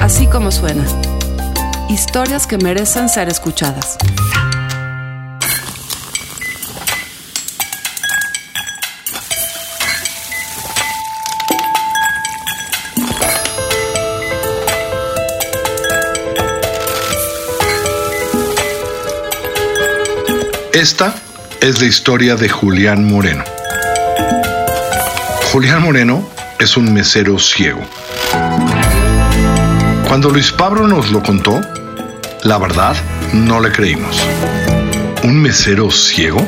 Así como suena. Historias que merecen ser escuchadas. Esta es la historia de Julián Moreno. Julián Moreno es un mesero ciego. Cuando Luis Pablo nos lo contó, la verdad no le creímos. ¿Un mesero ciego?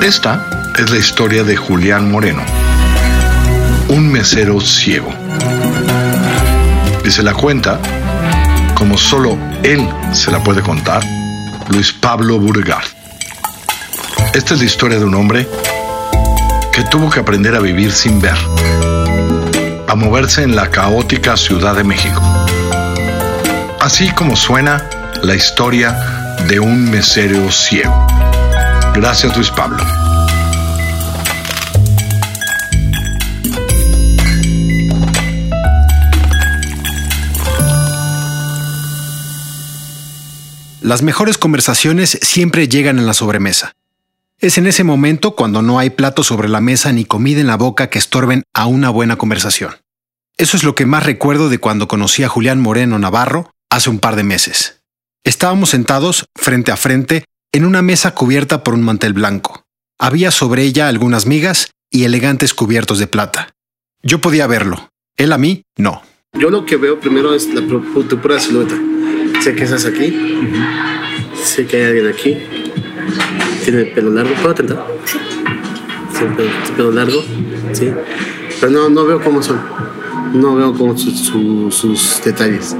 Esta es la historia de Julián Moreno, un mesero ciego. Y se la cuenta, como solo él se la puede contar, Luis Pablo Burgard. Esta es la historia de un hombre que tuvo que aprender a vivir sin ver, a moverse en la caótica Ciudad de México. Así como suena la historia de un mesero ciego. Gracias Luis Pablo. Las mejores conversaciones siempre llegan en la sobremesa. Es en ese momento cuando no hay plato sobre la mesa ni comida en la boca que estorben a una buena conversación. Eso es lo que más recuerdo de cuando conocí a Julián Moreno Navarro hace un par de meses. Estábamos sentados frente a frente en una mesa cubierta por un mantel blanco. Había sobre ella algunas migas y elegantes cubiertos de plata. Yo podía verlo, él a mí no. Yo lo que veo primero es la pura silueta. Sé que estás aquí. Sé que hay alguien aquí. Tiene pelo largo. ¿Puedo tentar? Sí. pelo, pelo largo. Sí. Pero no, no veo cómo son. No veo cómo sus detalles.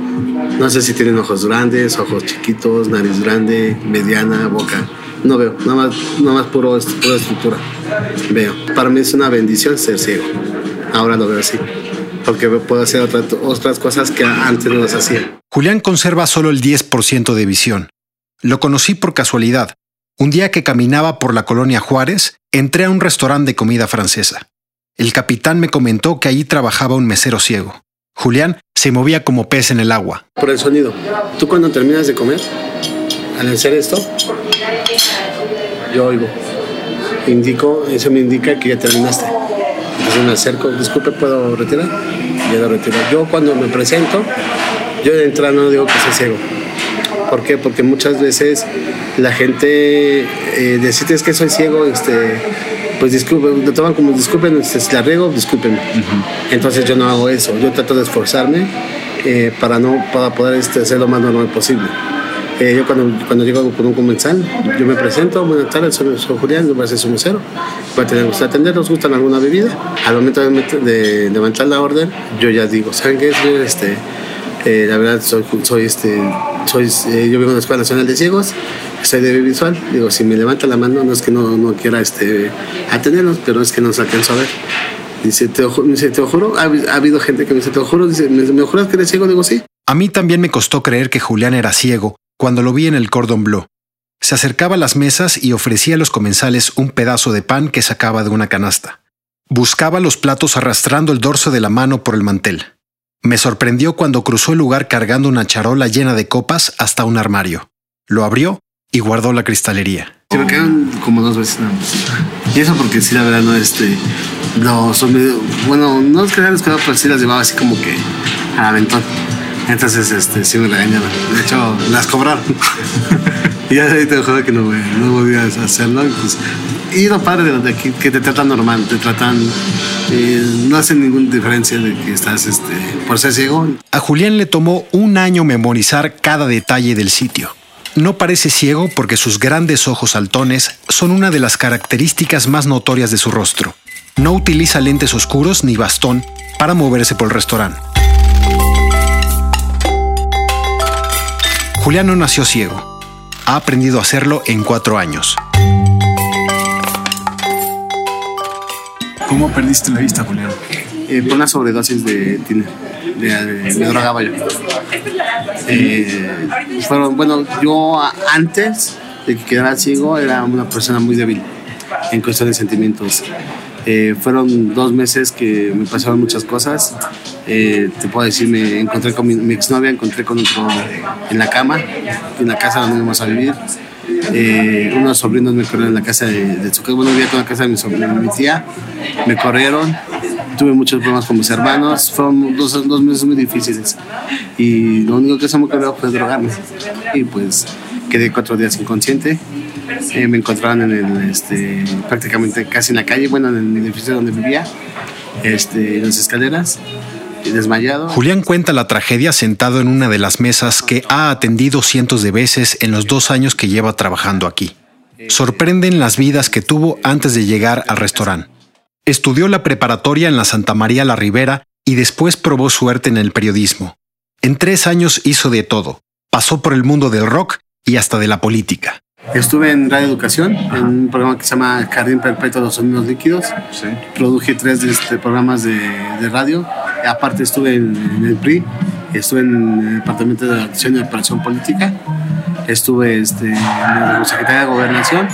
No sé si tienen ojos grandes, ojos chiquitos, nariz grande, mediana, boca. No veo. Nada más, nada más puro, pura estructura. Veo. Para mí es una bendición ser ciego. Ahora lo veo así porque puedo hacer otras cosas que antes no las hacía. Julián conserva solo el 10% de visión. Lo conocí por casualidad. Un día que caminaba por la colonia Juárez, entré a un restaurante de comida francesa. El capitán me comentó que allí trabajaba un mesero ciego. Julián se movía como pez en el agua. Por el sonido. Tú cuando terminas de comer, al hacer esto, yo oigo. Indico, eso me indica que ya terminaste. Entonces me acerco, disculpe, ¿puedo retirar? Ya lo retiro. Yo cuando me presento, yo de entrada no digo que soy ciego. ¿Por qué? Porque muchas veces la gente eh, decide que soy ciego, este, pues disculpen, lo toman como disculpen, este, si la riego, disculpen. Entonces yo no hago eso, yo trato de esforzarme eh, para, no, para poder este, hacer lo más normal posible. Eh, yo cuando, cuando llego con un comensal, yo me presento, buenas tardes, soy, soy Julián, yo voy a ser su mesero, voy a tener gusto atender, ¿nos gustan alguna bebida? Al momento de, levantar la orden, yo ya digo, ¿saben qué? Este, eh, la verdad, soy, soy este, soy, eh, yo vivo en la Escuela Nacional de Ciegos, soy de visual, digo, si me levanta la mano, no es que no, no quiera este, atenderlos, pero es que no se alcanzo a ver. Dice, te, dice, te juro, ha, habido gente que me dice, te juro, dice, ¿me, ¿me juras que eres ciego? Digo, sí. A mí también me costó creer que Julián era ciego, cuando lo vi en el cordon bleu. Se acercaba a las mesas y ofrecía a los comensales un pedazo de pan que sacaba de una canasta. Buscaba los platos arrastrando el dorso de la mano por el mantel. Me sorprendió cuando cruzó el lugar cargando una charola llena de copas hasta un armario. Lo abrió y guardó la cristalería. Se me quedan como dos veces nada más. Y eso porque sí, la verdad, no, este, no, son bueno, no es que las quedado, pero sí las llevaba así como que al aventón. Entonces, este, sí me regañaron. De hecho, las cobraron. y ya te juro que no, no a hacerlo. Pues, y lo padre de aquí, que te tratan normal, te tratan. Eh, no hacen ninguna diferencia de que estás este, por ser ciego. A Julián le tomó un año memorizar cada detalle del sitio. No parece ciego porque sus grandes ojos saltones son una de las características más notorias de su rostro. No utiliza lentes oscuros ni bastón para moverse por el restaurante. Julián no nació ciego. Ha aprendido a hacerlo en cuatro años. ¿Cómo perdiste la vista, Julián? Eh, por una sobredosis de tiner. De, me drogaba yo. Eh, bueno, yo antes de que quedara ciego era una persona muy débil en cuestión de sentimientos. Eh, fueron dos meses que me pasaron muchas cosas. Eh, te puedo decir, me encontré con mi, mi, exnovia, encontré con otro en la cama, en la casa donde íbamos a vivir. Eh, unos sobrinos me corrieron en la casa de, de su bueno, vivía con la casa de mi, sobrino, mi tía, me corrieron, tuve muchos problemas con mis hermanos, fueron dos, dos meses muy difíciles y lo único que se me ocurrió fue drogarme y pues quedé cuatro días inconsciente. Eh, me encontraron en el, este, prácticamente casi en la calle, bueno, en el edificio donde vivía, este, en las escaleras, desmayado. Julián cuenta la tragedia sentado en una de las mesas que ha atendido cientos de veces en los dos años que lleva trabajando aquí. Sorprenden las vidas que tuvo antes de llegar al restaurante. Estudió la preparatoria en la Santa María la Ribera y después probó suerte en el periodismo. En tres años hizo de todo. Pasó por el mundo del rock y hasta de la política. Estuve en Radio Educación, en un programa que se llama Jardín Perpetuo de los Sonidos Líquidos. Sí. Produje tres de este, programas de, de, radio. Aparte estuve en, en, el PRI, estuve en el Departamento de Acción y Operación Política. Estuve este, en la Secretaría de Gobernación.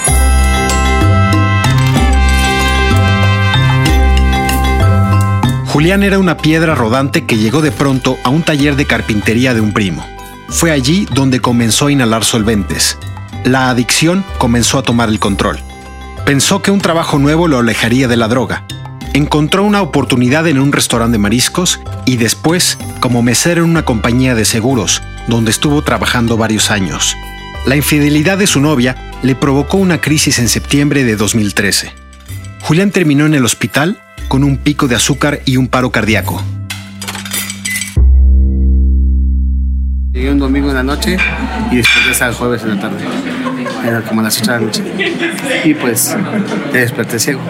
Julián era una piedra rodante que llegó de pronto a un taller de carpintería de un primo. Fue allí donde comenzó a inhalar solventes. La adicción comenzó a tomar el control. Pensó que un trabajo nuevo lo alejaría de la droga. Encontró una oportunidad en un restaurante de mariscos y después como mesero en una compañía de seguros, donde estuvo trabajando varios años. La infidelidad de su novia le provocó una crisis en septiembre de 2013. Julián terminó en el hospital con un pico de azúcar y un paro cardíaco. Llegué un domingo en la noche y desperté el jueves en la tarde. Era como a las 8 de la noche. Y pues te desperté ciego.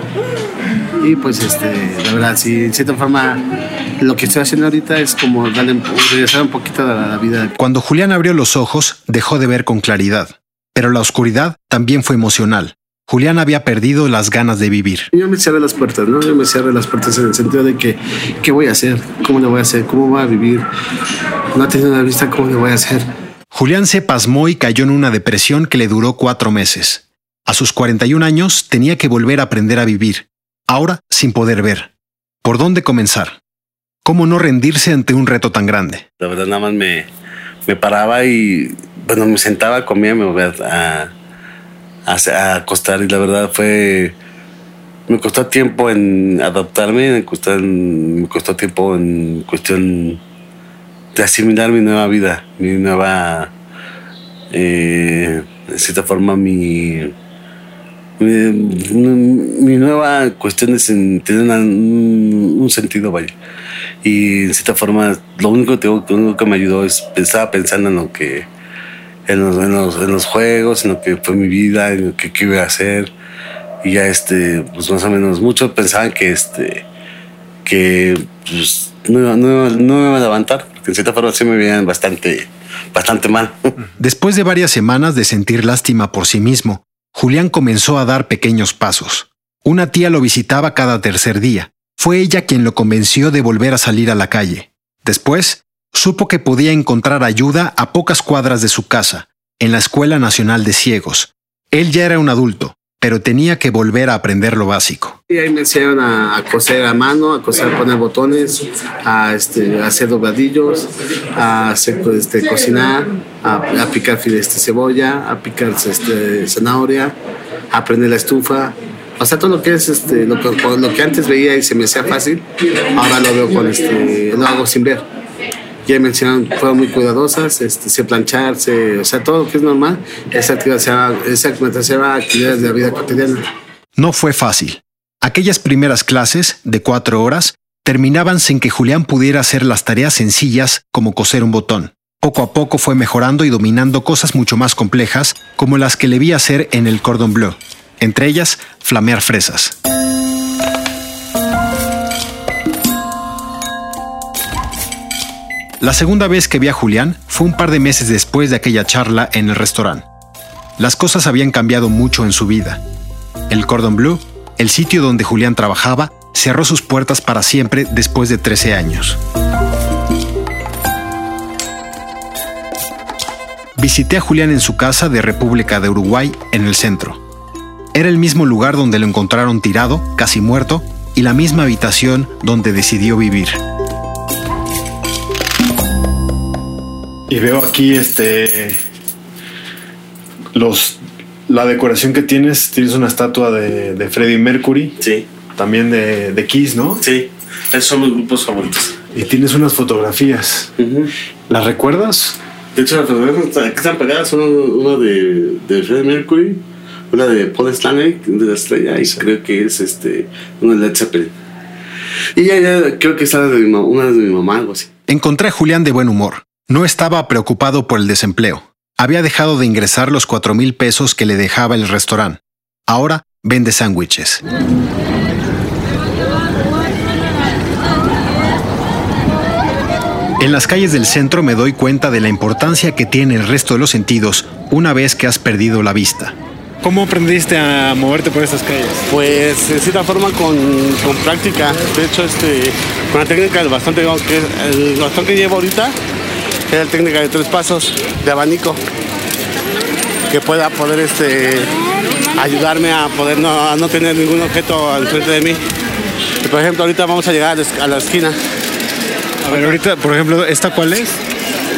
Y pues este, la verdad, sí, de cierta forma, lo que estoy haciendo ahorita es como darle, regresar un poquito a la, la vida. Cuando Julián abrió los ojos, dejó de ver con claridad. Pero la oscuridad también fue emocional. Julián había perdido las ganas de vivir. Yo me cerré las puertas, ¿no? Yo me cerré las puertas en el sentido de que, ¿qué voy a hacer? ¿Cómo le voy a hacer? ¿Cómo voy a vivir? No tenido una vista, ¿cómo le voy a hacer? Julián se pasmó y cayó en una depresión que le duró cuatro meses. A sus 41 años tenía que volver a aprender a vivir, ahora sin poder ver. ¿Por dónde comenzar? ¿Cómo no rendirse ante un reto tan grande? La verdad, nada más me, me paraba y, bueno, me sentaba, comía, me volvía a a, acostar y la verdad fue me costó tiempo en adaptarme me costó, me costó tiempo en cuestión de asimilar mi nueva vida mi nueva eh, de cierta forma mi mi, nueva cuestión es en tener un, sentido vaya. Y en cierta forma lo único, que, lo único que me ayudó es estaba pensando en lo que en los, en los, en los juegos, en lo que fue mi vida, en lo que, que iba a hacer. Y ya, este, pues más o menos, muchos pensaban que, este, que, pues, no, no, no me iba a levantar, porque en cierta forma sí me veían bastante, bastante mal. Después de varias semanas de sentir lástima por sí mismo, Julián comenzó a dar pequeños pasos. Una tía lo visitaba cada tercer día. Fue ella quien lo convenció de volver a salir a la calle. Después, supo que podía encontrar ayuda a pocas cuadras de su casa, en la Escuela Nacional de Ciegos. Él ya era un adulto, pero tenía que volver a aprender lo básico. Y ahí me enseñaron a, a, coser a mano, a coser, a poner botones, a, este, a hacer dobladillos, a hacer, este, cocinar, a, a picar este, cebolla, a picar este, zanahoria, a prender la estufa, o sea, todo lo que es este, lo que, lo que antes veía y se me hacía fácil, ahora lo veo con este, lo hago sin ver. Ya me enseñaron, fueron muy cuidadosas, este, sé planchar, sé, o sea, todo lo que es normal, se esa actividad se llama actividades de la vida cotidiana. No fue fácil. Aquellas primeras clases, de cuatro horas, terminaban sin que Julián pudiera hacer las tareas sencillas como coser un botón. Poco a poco fue mejorando y dominando cosas mucho más complejas, como las que le vi hacer en el cordon bleu, entre ellas flamear fresas. La segunda vez que vi a Julián fue un par de meses después de aquella charla en el restaurante. Las cosas habían cambiado mucho en su vida. El Cordon Bleu, el sitio donde Julián trabajaba, cerró sus puertas para siempre después de 13 años. Visité a Julián en su casa de República de Uruguay, en el centro. Era el mismo lugar donde lo encontraron tirado, casi muerto, y la misma habitación donde decidió vivir. Y veo aquí este los la decoración que tienes, tienes una estatua de, de Freddie Mercury, Sí, también de, de Kiss, ¿no? sí. Esos son mis grupos favoritos. Y tienes unas fotografías. ¿Las recuerdas? De hecho, las fotografías que están pegadas son una de, de Freddie Mercury, una de Paul Stanley, de la estrella, y creo que es este, una de Led Zeppelin. Y ya, ya creo que está una de mi mamá, algo así. Encontré a Julián de buen humor. No estaba preocupado por el desempleo. Había dejado de ingresar los cuatro mil pesos que le dejaba el restaurante. Ahora vende sándwiches. En las calles del centro me doy cuenta de la importancia que tiene el resto de los sentidos una vez que has perdido la vista. ¿Cómo aprendiste a moverte por estas calles? Pues de cierta forma con, con práctica. De hecho, este, con la técnica del bastón, digamos que el bastón que llevo ahorita la técnica de tres pasos de abanico. Que pueda poder este, ayudarme a poder no, a no tener ningún objeto al frente de mí. Y, por ejemplo, ahorita vamos a llegar a la esquina. A ver, ahorita, por ejemplo, ¿esta cuál es?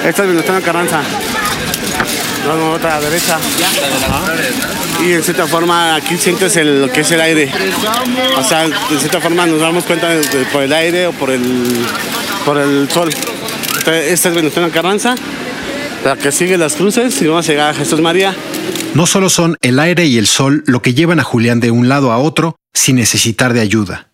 Esta es Venustiano Carranza. Vamos otra a la derecha. Y en cierta forma aquí sientes el- lo que es el aire. O sea, de cierta forma nos damos cuenta de- de- por el aire o por el, por el sol. Esta es Venustiano Carranza. La que sigue las cruces y vamos a llegar a Jesús María. No solo son el aire y el sol lo que llevan a Julián de un lado a otro sin necesitar de ayuda.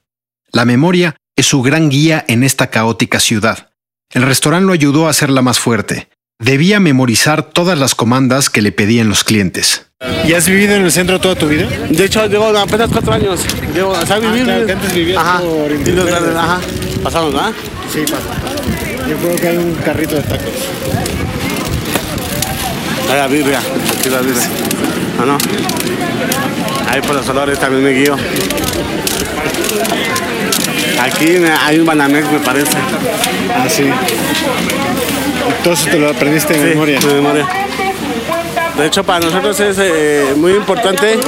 La memoria es su gran guía en esta caótica ciudad. El restaurante lo ayudó a hacerla más fuerte. Debía memorizar todas las comandas que le pedían los clientes. ¿Y has vivido en el centro toda tu vida? De hecho, llevo apenas cuatro años. Llevo, o sea, vivir. claro, que antes vivías ajá. por. Pasamos, ¿verdad? Sí, pasa. Yo creo que hay un carrito de tacos. Ahí la birria, aquí la birria. ¿Ah, no? Ahí por los olores también me guío. Aquí hay un Banamex, me parece. Ah, sí. Eso te lo aprendiste de Sí, memoria. de memoria. De hecho, para nosotros es eh, muy importante,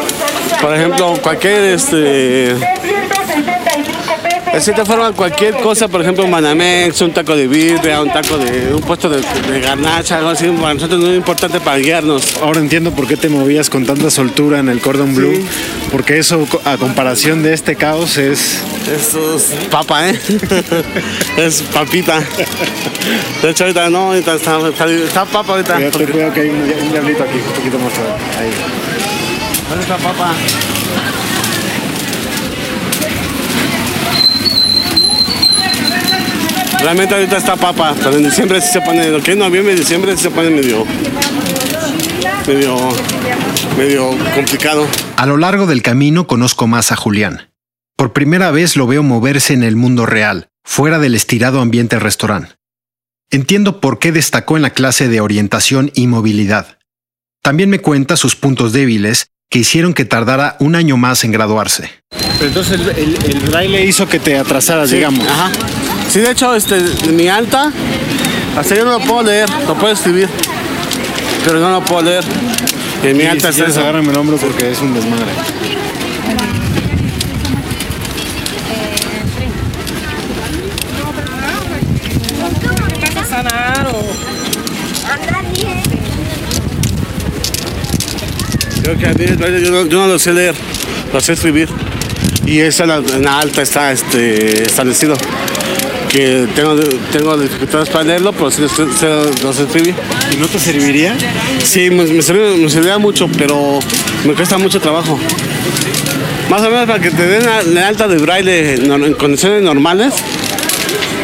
por ejemplo, cualquier este, de cierta forma, cualquier cosa, por ejemplo, un Banamex, un taco de birria, un taco de un puesto de, de garnacha, algo así, para nosotros es muy importante para guiarnos. Ahora entiendo por qué te movías con tanta soltura en el cordon blue, Sí. porque eso a comparación de este caos es Eso es papa, ¿eh? es papita. De hecho, ahorita no, ahorita está, está, está papa ahorita. cuidado, porque- cuidado que hay un, un diablito aquí, un poquito más ahí. ¿Dónde está papa? Realmente ahorita está papa, pero en diciembre sí se pone, lo que es noviembre y diciembre sí se pone medio, medio, medio complicado. A lo largo del camino conozco más a Julián. Por primera vez lo veo moverse en el mundo real, fuera del estirado ambiente restaurante. Entiendo por qué destacó en la clase de orientación y movilidad. También me cuenta sus puntos débiles que hicieron que tardara un año más en graduarse. Pero entonces el, el, el braille hizo que te atrasaras, Sí, digamos. Ajá. Sí, de hecho, este, mi alta, hasta yo no lo puedo leer, lo puedo escribir, pero no lo puedo leer. Y mi Y alta si es quieres, eso. agárrame el hombro porque es un desmadre. Mí, yo, no, yo no lo sé leer, lo sé escribir. Y esa en la, alta está este, establecido. Que tengo, tengo dificultades para leerlo, pero sí lo sé, sé- lo sé escribir. ¿Y no te serviría? Sí, me, me sirve- me serviría mucho, pero me cuesta mucho trabajo. Más o menos para que te den la, la alta de braille en, en condiciones normales,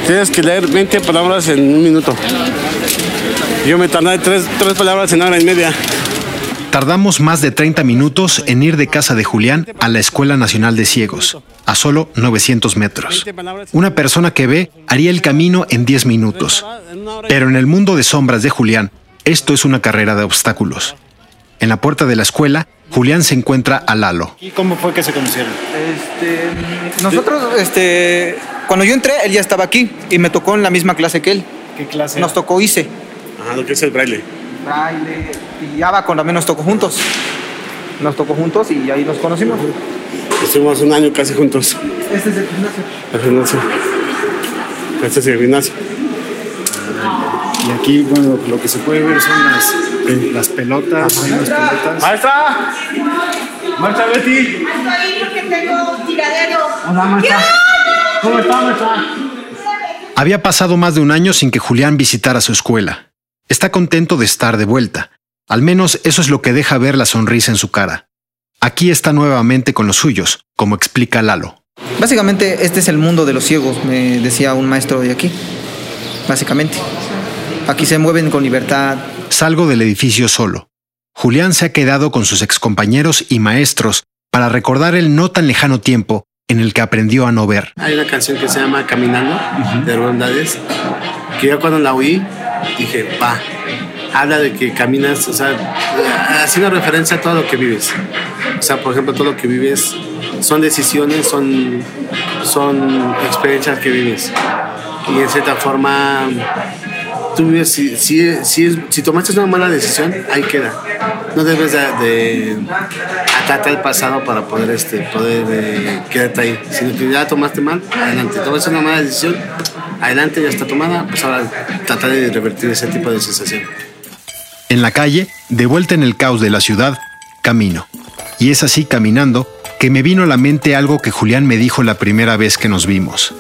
tienes que leer 20 palabras en un minuto. Yo me tardé tres, tres palabras en hora y media. Tardamos más de 30 minutos en ir de casa de Julián a la Escuela Nacional de Ciegos, a solo 900 metros. Una persona que ve haría el camino en 10 minutos. Pero en el mundo de sombras de Julián, esto es una carrera de obstáculos. En la puerta de la escuela, Julián se encuentra a Lalo. ¿Y cómo fue que se conocieron? Este, nosotros, este, cuando yo entré, él ya estaba aquí y me tocó en la misma clase que él. ¿Qué clase? Nos tocó ICE. Ajá, lo que es el braille. Braille y Abaco también nos tocó juntos. nos tocó juntos y ahí nos conocimos. Estuvimos un año casi juntos. Este es el gimnasio. El gimnasio. Este es el gimnasio. Y aquí, bueno, lo que se puede ver son las, eh, las pelotas. hay unas pelotas. ¡Maestra! ¡Maestra Betty! ahí porque tengo tiradero. Hola, maestra. ¿Cómo está, maestra? Había pasado más de un año sin que Julián visitara su escuela. Está contento de estar de vuelta. Al menos eso es lo que deja ver la sonrisa en su cara. Aquí está nuevamente con los suyos, como explica Lalo. Básicamente este es el mundo de los ciegos, me decía un maestro de aquí. Básicamente. Aquí se mueven con libertad. Salgo del edificio solo. Julián se ha quedado con sus excompañeros y maestros para recordar el no tan lejano tiempo en el que aprendió a no ver. Hay una canción que se llama Caminando, de Rubén que yo cuando la oí dije, va, habla de que caminas, o sea, haciendo referencia a todo lo que vives. O sea, por ejemplo, todo lo que vives son decisiones, son, son experiencias que vives. Y en cierta forma, tú vives, si, si, si, si tomaste una mala decisión, ahí queda. No debes de, de atarte al pasado para poder, este, poder eh, quedarte ahí. Si ya tomaste mal, adelante. Tomaste una mala decisión, adelante, ya está tomada, pues ahora tratar de revertir ese tipo de sensación. En la calle, de vuelta en el caos de la ciudad, camino. Y es así caminando que me vino a la mente algo que Julián me dijo la primera vez que nos vimos.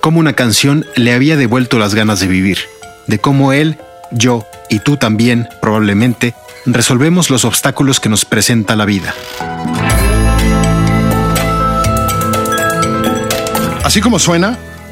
Cómo una canción le había devuelto las ganas de vivir, de cómo él, yo y tú también, probablemente, resolvemos los obstáculos que nos presenta la vida. Así como suena,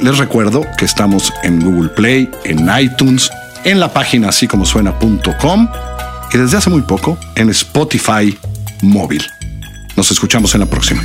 Les recuerdo que estamos en Google Play, en iTunes, en la página así como suena.com y desde hace muy poco en Spotify móvil. Nos escuchamos en la próxima.